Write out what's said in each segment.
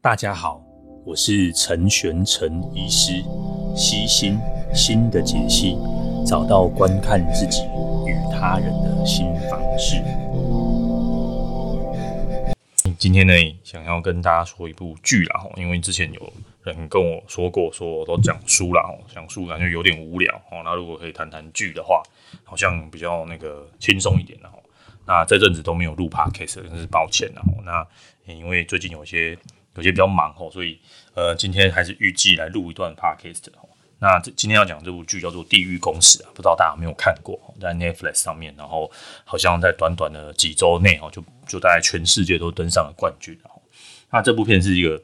大家好，我是陈玄陈医师，悉心心的解析，找到观看自己与他人的新方式。今天呢，想要跟大家说一部剧啦，因为之前有人跟我说过，说我都讲书啦，讲书感觉有点无聊哦。那如果可以谈谈剧的话，好像比较那个轻松一点啦。那这阵子都没有录 podcast，真是抱歉啦。那因为最近有些。有些比较忙哦，所以呃，今天还是预计来录一段 podcast 吼。那今天要讲这部剧叫做《地狱公使》啊，不知道大家有没有看过？在 Netflix 上面，然后好像在短短的几周内哦，就就大概全世界都登上了冠军。那这部片是一个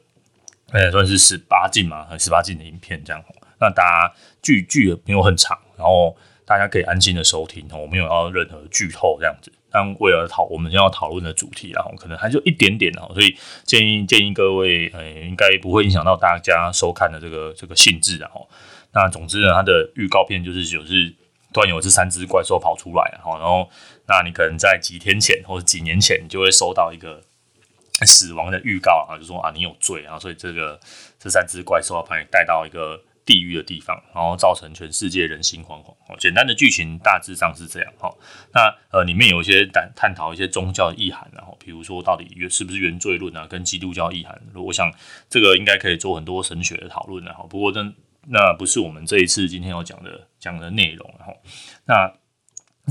呃，算是十八禁嘛，十八禁的影片这样。那大家剧剧没有很长，然后大家可以安心的收听哦，我没有要任何剧透这样子。但为了讨我们要讨论的主题，然后可能还就一点点哦，所以建议建议各位，呃，应该不会影响到大家收看的这个这个兴致，然后那总之呢，它的预告片就是就是突然有这三只怪兽跑出来，然后然后那你可能在几天前或者几年前，你就会收到一个死亡的预告啊，就说啊你有罪，啊所以这个这三只怪兽要把你带到一个。地狱的地方，然后造成全世界人心惶惶。哦，简单的剧情大致上是这样。哈，那呃里面有一些探探讨一些宗教意涵，然后比如说到底原是不是原罪论啊，跟基督教意涵，我想这个应该可以做很多神学的讨论。哈，不过那那不是我们这一次今天要讲的讲的内容。然后，那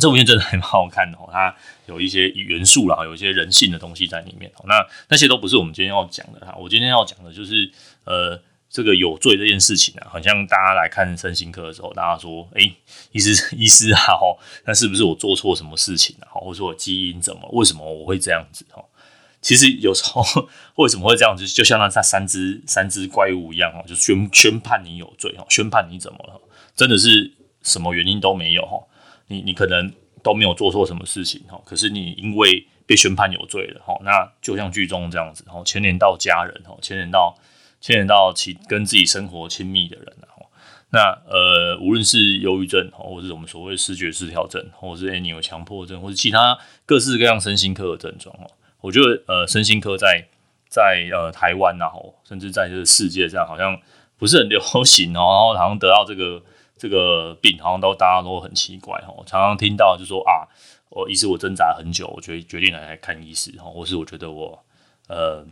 这部片真的还蛮好看的。它有一些元素啦，有一些人性的东西在里面。那那些都不是我们今天要讲的。哈，我今天要讲的就是呃。这个有罪这件事情啊，好像大家来看身心科的时候，大家说：“哎，医师，医师啊，吼，那是不是我做错什么事情啊？或者说我基因怎么？为什么我会这样子？哈，其实有时候 为什么会这样子，就像那三只三只怪物一样，哈，就宣宣判你有罪，哈，宣判你怎么了？真的是什么原因都没有，哈，你你可能都没有做错什么事情，哈，可是你因为被宣判有罪了，哈，那就像剧中这样子，哈，牵连到家人，哈，牵连到。牵连到其跟自己生活亲密的人，那呃，无论是忧郁症，或是我们所谓视觉失调症，或者是诶你有强迫症，或者其他各式各样身心科的症状哦，我觉得呃，身心科在在呃台湾然后甚至在这个世界上好像不是很流行哦，然后好像得到这个这个病，好像都大家都很奇怪，哦，常常听到就说啊，我意思我挣扎很久，我决决定来看医师，哈，或是我觉得我呃。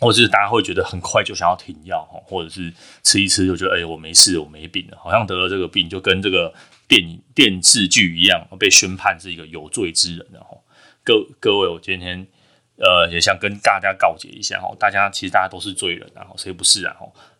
或者是大家会觉得很快就想要停药，或者是吃一吃就觉得哎、我没事，我没病了，好像得了这个病就跟这个电影电视剧一样，被宣判是一个有罪之人。然后各各位，我今天呃也想跟大家告诫一下哈，大家其实大家都是罪人，然后谁不是啊？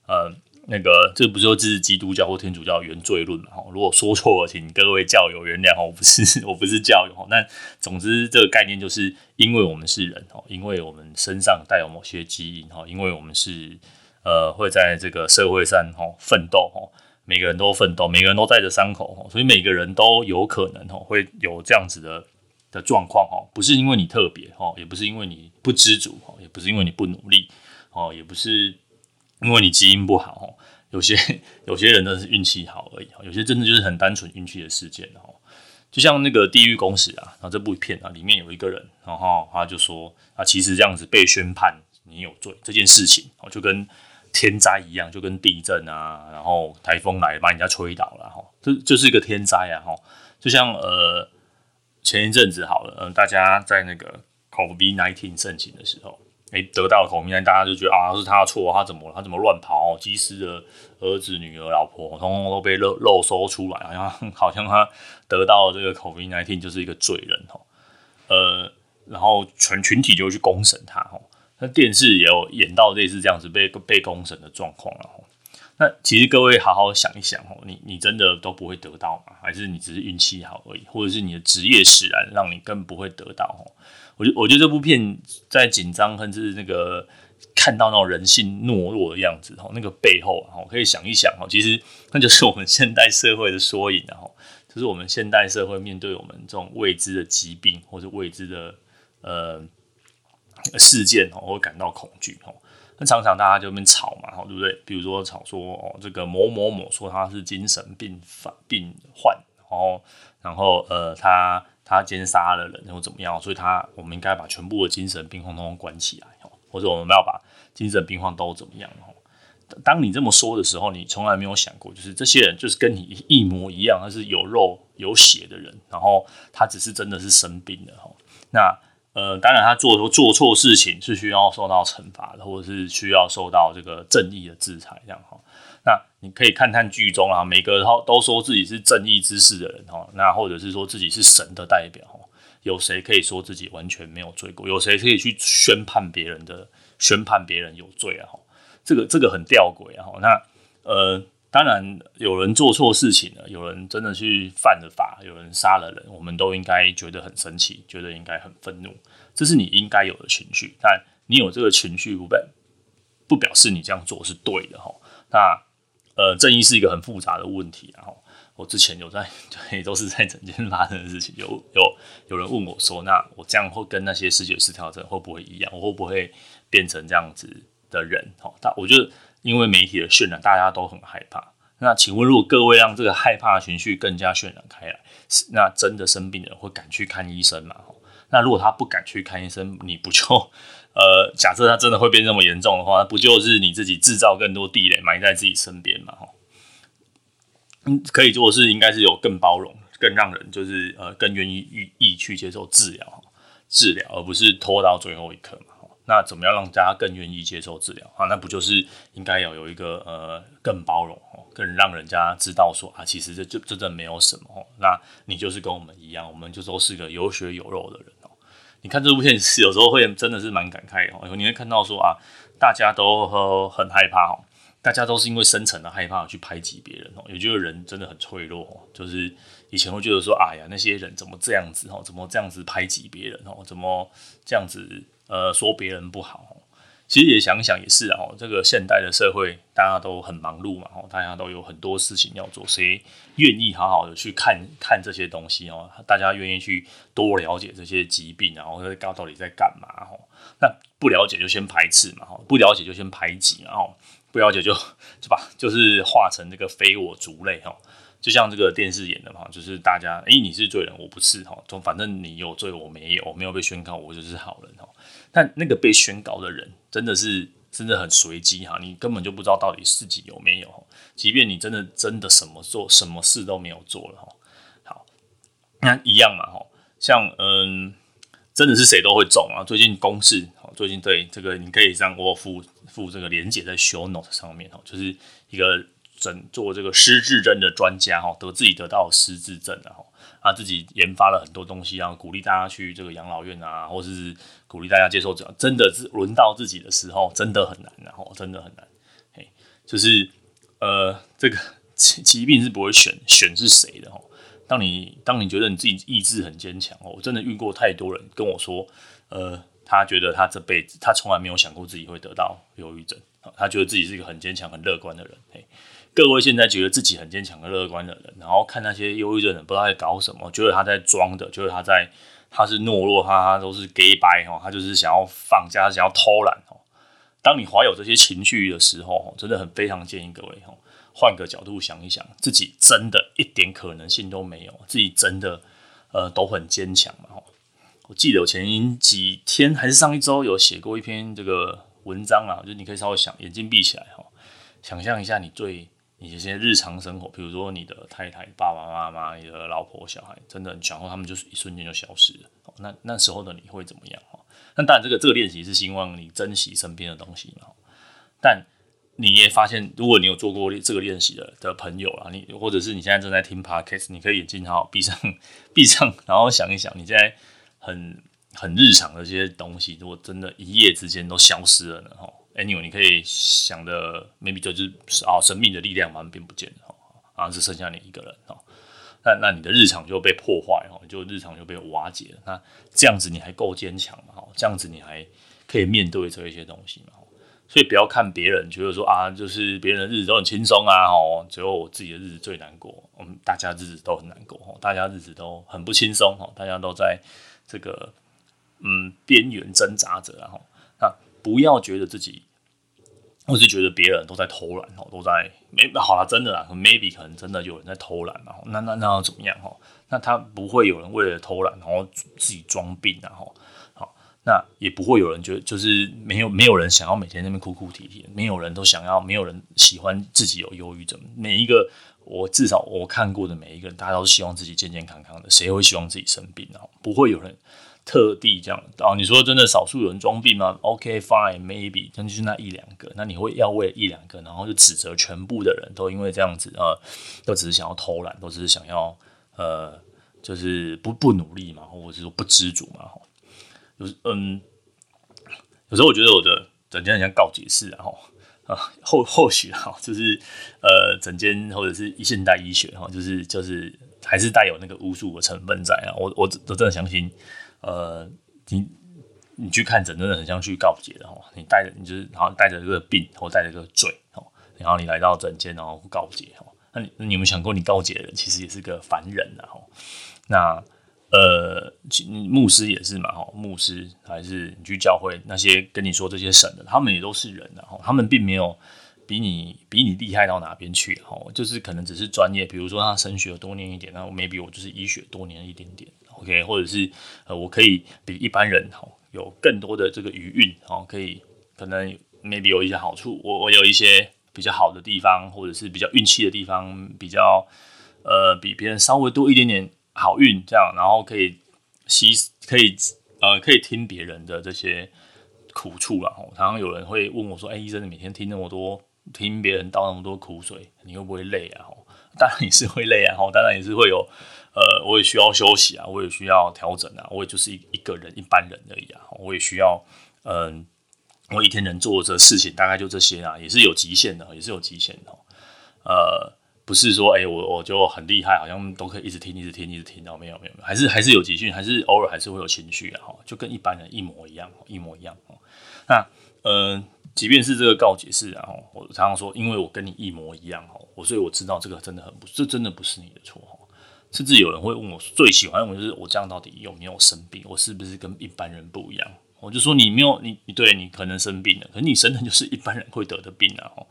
呃。那个，这不说这是基督教或天主教原罪论嘛？哈，如果说错了，请各位教友原谅，我不是 我不是教友哈。但总之，这个概念就是因为我们是人哈，因为我们身上带有某些基因哈，因为我们是呃会在这个社会上哈奋斗哈，每个人都奋斗，每个人都带着伤口哈，所以每个人都有可能哈会有这样子的的状况哈，不是因为你特别哈，也不是因为你不知足哈，也不是因为你不努力哦，也不是。因为你基因不好，有些 有些人都是运气好而已，有些真的就是很单纯运气的事件哦。就像那个《地狱公使》啊，然后这部片啊，里面有一个人，然后他就说啊，其实这样子被宣判你有罪这件事情，就跟天灾一样，就跟地震啊，然后台风来把人家吹倒了，哈，这就是一个天灾啊，哈，就像呃前一阵子好了，嗯，大家在那个 COVID-19 盛行的时候。哎，得到口鼻，大家就觉得啊，是他的错，他怎么？他怎么乱跑？机师的儿子、女儿、老婆，通通都被漏漏搜出来，好像 好像他得到这个 COVID-19 就是一个罪人哦。呃，然后全群体就去公审他哦。那电视也有演到类似这样子被被公审的状况了。那其实各位好好想一想哦，你你真的都不会得到吗？还是你只是运气好而已？或者是你的职业使然让你更不会得到哦？我觉我觉得这部片在紧张，甚至那个看到那种人性懦弱的样子，哈，那个背后，哈，可以想一想，哈，其实 那就是我们现代社会的缩影，哈，就是我们现代社会面对我们这种未知的疾病或者未知的呃事件，哈，会感到恐惧，哈。那常常大家就那边吵嘛，哈，对不对？比如说吵说，哦，这个某某某说他是精神病犯病患，然后，然后，呃，他。他奸杀了人，或怎么样？所以他我们应该把全部的精神病通通关起来，或者我们要把精神病患都怎么样。当你这么说的时候，你从来没有想过，就是这些人就是跟你一模一样，他是有肉有血的人，然后他只是真的是生病了。那呃，当然他做做错事情是需要受到惩罚的，或者是需要受到这个正义的制裁，这样哈。那你可以看看剧中啊，每个都都说自己是正义之士的人哈，那或者是说自己是神的代表，有谁可以说自己完全没有罪过？有谁可以去宣判别人的宣判别人有罪啊？这个这个很吊诡啊！那呃，当然有人做错事情了，有人真的去犯了法，有人杀了人，我们都应该觉得很生气，觉得应该很愤怒，这是你应该有的情绪。但你有这个情绪不表不表示你这样做是对的哈。那呃，正义是一个很复杂的问题，然后我之前有在对，都是在诊间发生的事情，有有有人问我说，那我这样会跟那些思觉失调症会不会一样？我会不会变成这样子？的人，哈，但我觉得因为媒体的渲染，大家都很害怕。那请问，如果各位让这个害怕的情绪更加渲染开来，那真的生病的人会敢去看医生吗？那如果他不敢去看医生，你不就 呃，假设他真的会变那么严重的话，那不就是你自己制造更多地雷埋在自己身边吗？嗯，可以做的是，应该是有更包容、更让人就是呃更愿意愿意去接受治疗，治疗而不是拖到最后一刻嘛。那怎么样让大家更愿意接受治疗啊？那不就是应该要有一个呃更包容哦，更让人家知道说啊，其实这就真的没有什么哦。那你就是跟我们一样，我们就都是个有血有肉的人哦。你看这部片是有时候会真的是蛮感慨哦，你会看到说啊，大家都很害怕哦，大家都是因为深层的害怕去排挤别人哦，也就是人真的很脆弱，就是以前会觉得说，哎呀，那些人怎么这样子哦，怎么这样子排挤别人哦，怎么这样子。呃，说别人不好，其实也想想也是啊。这个现代的社会，大家都很忙碌嘛，大家都有很多事情要做，谁愿意好好的去看看这些东西哦？大家愿意去多了解这些疾病，然后到到底在干嘛？那不了解就先排斥嘛，不了解就先排挤，然后不了解就就把就是化成这个非我族类哈。就像这个电视演的嘛，就是大家，诶，你是罪人，我不是哈，从反正你有罪，我没有，我没有被宣告，我就是好人哈。但那个被宣告的人，真的是真的很随机哈，你根本就不知道到底自己有没有。即便你真的真的什么做什么事都没有做了哈，好，那一样嘛哈，像嗯，真的是谁都会中啊。最近公视，最近对这个你可以让我附附这个连接在 show note 上面哈，就是一个。整做这个失智症的专家哈，得自己得到失智症的哈他自己研发了很多东西，然后鼓励大家去这个养老院啊，或是鼓励大家接受治疗。真的是轮到自己的时候，真的很难，然后真的很难。嘿，就是呃，这个疾疾病是不会选选是谁的哈。当你当你觉得你自己意志很坚强哦，我真的遇过太多人跟我说，呃，他觉得他这辈子他从来没有想过自己会得到忧郁症，他觉得自己是一个很坚强、很乐观的人。嘿。各位现在觉得自己很坚强和乐观的人，然后看那些忧郁症的人不知道在搞什么，觉得他在装的，觉得他在他是懦弱，他他都是假掰哈，他就是想要放假，想要偷懒哦。当你怀有这些情绪的时候，真的很非常建议各位哈，换个角度想一想，自己真的一点可能性都没有，自己真的呃都很坚强嘛。我记得我前几天还是上一周有写过一篇这个文章啊，就是你可以稍微想，眼睛闭起来哈，想象一下你最。你这些日常生活，比如说你的太太、爸爸妈妈、你的老婆、小孩，真的很强，他们就是一瞬间就消失了。那那时候的你会怎么样？那当然，这个这个练习是希望你珍惜身边的东西嘛。但你也发现，如果你有做过这个练习的的朋友啊，你或者是你现在正在听 Podcast，你可以眼睛好好闭上，闭上，然后想一想，你现在很很日常的这些东西，如果真的一夜之间都消失了呢？哈。Anyway，你可以想的，maybe 就是啊，生命的力量慢慢变不见了，啊，只剩下你一个人哦。那那你的日常就被破坏哦，就日常就被瓦解了。那这样子你还够坚强吗？哦，这样子你还可以面对这一些东西吗？所以不要看别人觉得说啊，就是别人的日子都很轻松啊，哦，只有我自己的日子最难过。我们大家日子都很难过哦，大家日子都很不轻松哦，大家都在这个嗯边缘挣扎着，然后。不要觉得自己，或是觉得别人都在偷懒哦，都在没好了，真的啦，maybe 可能真的有人在偷懒，然后那那那要怎么样哈？那他不会有人为了偷懒然后自己装病然后好，那也不会有人觉得就是没有没有人想要每天那边哭哭啼啼，没有人都想要，没有人喜欢自己有忧郁症。每一个我至少我看过的每一个人，大家都是希望自己健健康康的，谁会希望自己生病呢？不会有人特地这样。哦，你说真的少数有人装病吗？OK fine maybe，那就是那一两个。那你会要为一两个，然后就指责全部的人都因为这样子呃，都只是想要偷懒，都只是想要呃，就是不不努力嘛，或者是说不知足嘛？有嗯，有时候我觉得我的整间很像告解释，然后啊，或或许哈，就是呃，整间或者是一现代医学哈，就是就是还是带有那个巫术的成分在啊。我我我真的相信，呃，你你去看诊真的很像去告解的哈。你带着你就是好像带着这个病或带着这个罪哈，然后你来到诊间然后告解哈。那你你有没有想过，你告解的人其实也是个凡人啊？那。呃，牧师也是嘛，哈，牧师还是你去教会那些跟你说这些神的，他们也都是人，然后他们并没有比你比你厉害到哪边去，哈，就是可能只是专业，比如说他神学多念一点，那 maybe 我就是医学多念一点点，OK，或者是呃，我可以比一般人哈有更多的这个余韵，哦，可以可能 maybe 有一些好处，我我有一些比较好的地方，或者是比较运气的地方，比较呃比别人稍微多一点点。好运这样，然后可以吸，可以呃，可以听别人的这些苦处然后常常有人会问我说：“哎，医生，你每天听那么多，听别人倒那么多苦水，你会不会累啊？”当然也是会累啊，当然也是会有，呃，我也需要休息啊，我也需要调整啊，我也就是一一个人，一般人而已啊，我也需要，嗯、我一天能做的事情大概就这些啊，也是有极限的，也是有极限的，呃。不是说，哎、我我就很厉害，好像都可以一直听，一直听，一直听到没有，没有，还是还是有集训，还是偶尔还是会有情绪啊，就跟一般人一模一样，一模一样。那呃，即便是这个告解室，然后我常常说，因为我跟你一模一样哈，我所以我知道这个真的很不，这真的不是你的错哈。甚至有人会问我，最喜欢我就是我这样到底有没有生病？我是不是跟一般人不一样？我就说你没有，你你对你可能生病了，可是你生的就是一般人会得的病啊！哦，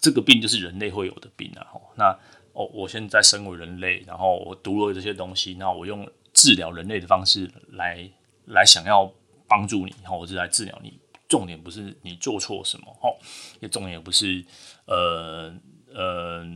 这个病就是人类会有的病啊！哦，那哦，我现在身为人类，然后我读了这些东西，那我用治疗人类的方式来来想要帮助你，然后我就来治疗你。重点不是你做错什么，哦，也重点也不是呃呃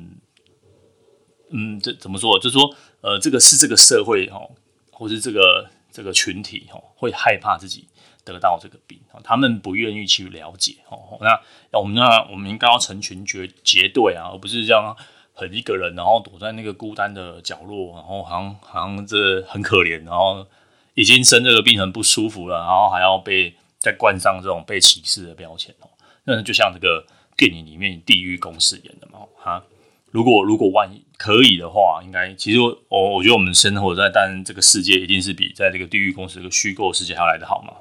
嗯，这怎么说？就是说呃，这个是这个社会哦，或是这个这个群体哦，会害怕自己。得到这个病，他们不愿意去了解哦。那我们那我们应该要成群结结队啊，而不是这样很一个人，然后躲在那个孤单的角落，然后好像好像这很可怜，然后已经生这个病很不舒服了，然后还要被再冠上这种被歧视的标签哦。那就像这个电影里面地狱公使演的嘛，哈。如果如果万一可以的话，应该其实我我觉得我们生活在但这个世界一定是比在这个地狱公使这个虚构世界还要来得好嘛。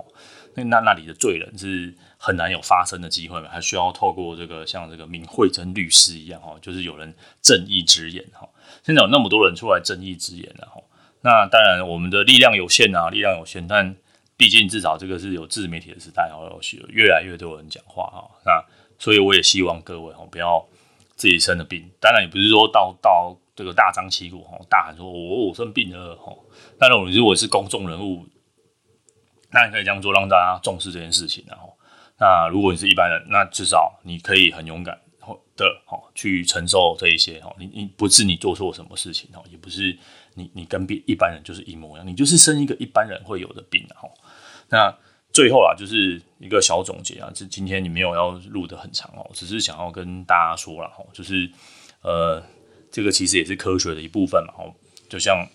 那那那里的罪人是很难有发生的机会嘛，还需要透过这个像这个闵慧珍律师一样哈，就是有人正义之言哈。现在有那么多人出来正义之言了哈，那当然我们的力量有限啊，力量有限，但毕竟至少这个是有自媒体的时代哦，有越来越多人讲话哈。那所以我也希望各位哈，不要自己生了病，当然也不是说到到这个大张旗鼓哈，大喊说我我生病了哈。当然我如果是公众人物。那你可以这样做，让大家重视这件事情，然后，那如果你是一般人，那至少你可以很勇敢的哈去承受这一些哈，你你不是你做错什么事情哈，也不是你你跟别一般人就是一模一样，你就是生一个一般人会有的病哈。那最后啊，就是一个小总结啊，这今天你没有要录的很长哦，只是想要跟大家说了哈，就是呃，这个其实也是科学的一部分嘛，哦，就像。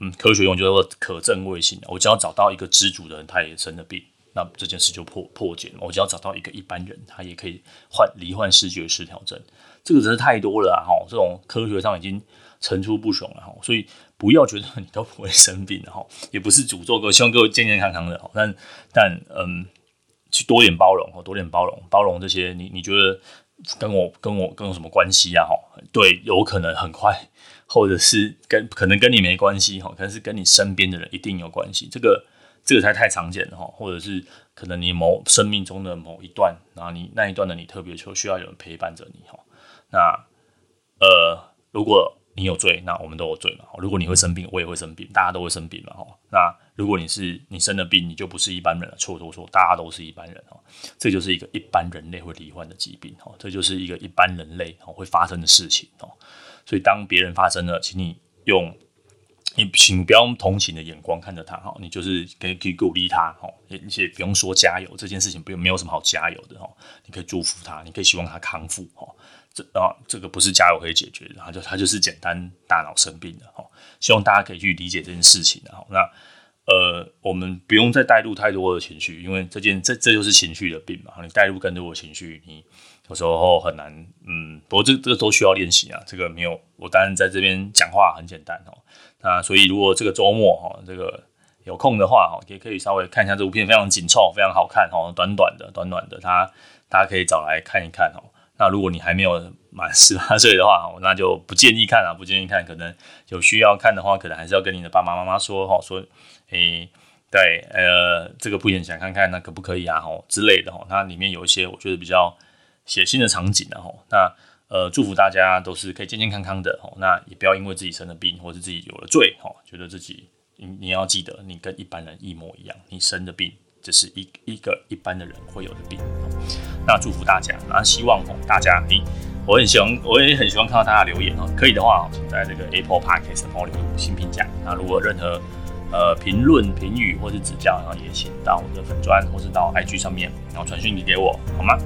嗯，科学用就是说可证伪性。我只要找到一个知足的人，他也生了病，那这件事就破破解了。我只要找到一个一般人，他也可以患罹患视觉失调症，这个真是太多了哈。这种科学上已经层出不穷了哈，所以不要觉得你都不会生病哈，也不是诅咒各位，希望各位健健康康的哈。但但嗯，去多点包容哈，多点包容，包容这些你你觉得跟我跟我跟我什么关系啊？哈，对，有可能很快。或者是跟可能跟你没关系哈，可能是跟你身边的人一定有关系。这个这个才太常见了哈。或者是可能你某生命中的某一段，然后你那一段的你特别需需要有人陪伴着你哈。那呃，如果你有罪，那我们都有罪嘛。如果你会生病，我也会生病，大家都会生病嘛。哈，那如果你是你生了病，你就不是一般人了。错错错，大家都是一般人哈。这就是一个一般人类会罹患的疾病哈，这就是一个一般人类会发生的事情哦。所以当别人发生了，请你用你请不要用同情的眼光看着他哈，你就是可以可以鼓励他哈，而且不用说加油，这件事情不用没有什么好加油的哈，你可以祝福他，你可以希望他康复哈。这啊，这个不是加油可以解决的，他就他就是简单大脑生病的哈。希望大家可以去理解这件事情，哈那呃，我们不用再带入太多的情绪，因为这件这这就是情绪的病嘛。你带入更多的情绪，你有时候很难。嗯，不过这这个都需要练习啊。这个没有，我当然在这边讲话很简单哦。那所以如果这个周末哈，这个有空的话哈，也可以稍微看一下这部片，非常紧凑，非常好看哦，短短的，短短的，它大家可以找来看一看哦。那如果你还没有满十八岁的话，那就不建议看啊，不建议看。可能有需要看的话，可能还是要跟你的爸爸妈妈说哈，说，诶、对，呃，这个不影想看看，那可不可以啊？吼之类的哈。它里面有一些我觉得比较血腥的场景啊。哈，那呃，祝福大家都是可以健健康康的。哦，那也不要因为自己生了病，或者自己有了罪，吼，觉得自己你你要记得，你跟一般人一模一样，你生的病。这是一一个一般的人会有的病，那祝福大家，那希望大家，诶，我很喜欢，我也很喜欢看到大家留言哦，可以的话，请在这个 Apple Podcast 帮我留五星评价。那如果任何呃评论、评语或是指教，然后也请到我的粉砖或是到 IG 上面，然后传讯息给我，好吗？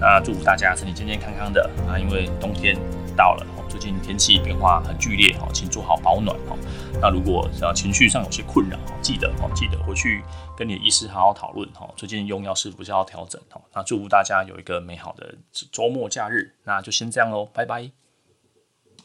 那祝福大家身体健健康康的啊，因为冬天到了。最近天气变化很剧烈哦，请做好保暖哦。那如果情绪上有些困扰，记得哦记得回去跟你的医师好好讨论哦。最近用药是不是要调整哦？那祝福大家有一个美好的周末假日。那就先这样喽，拜拜。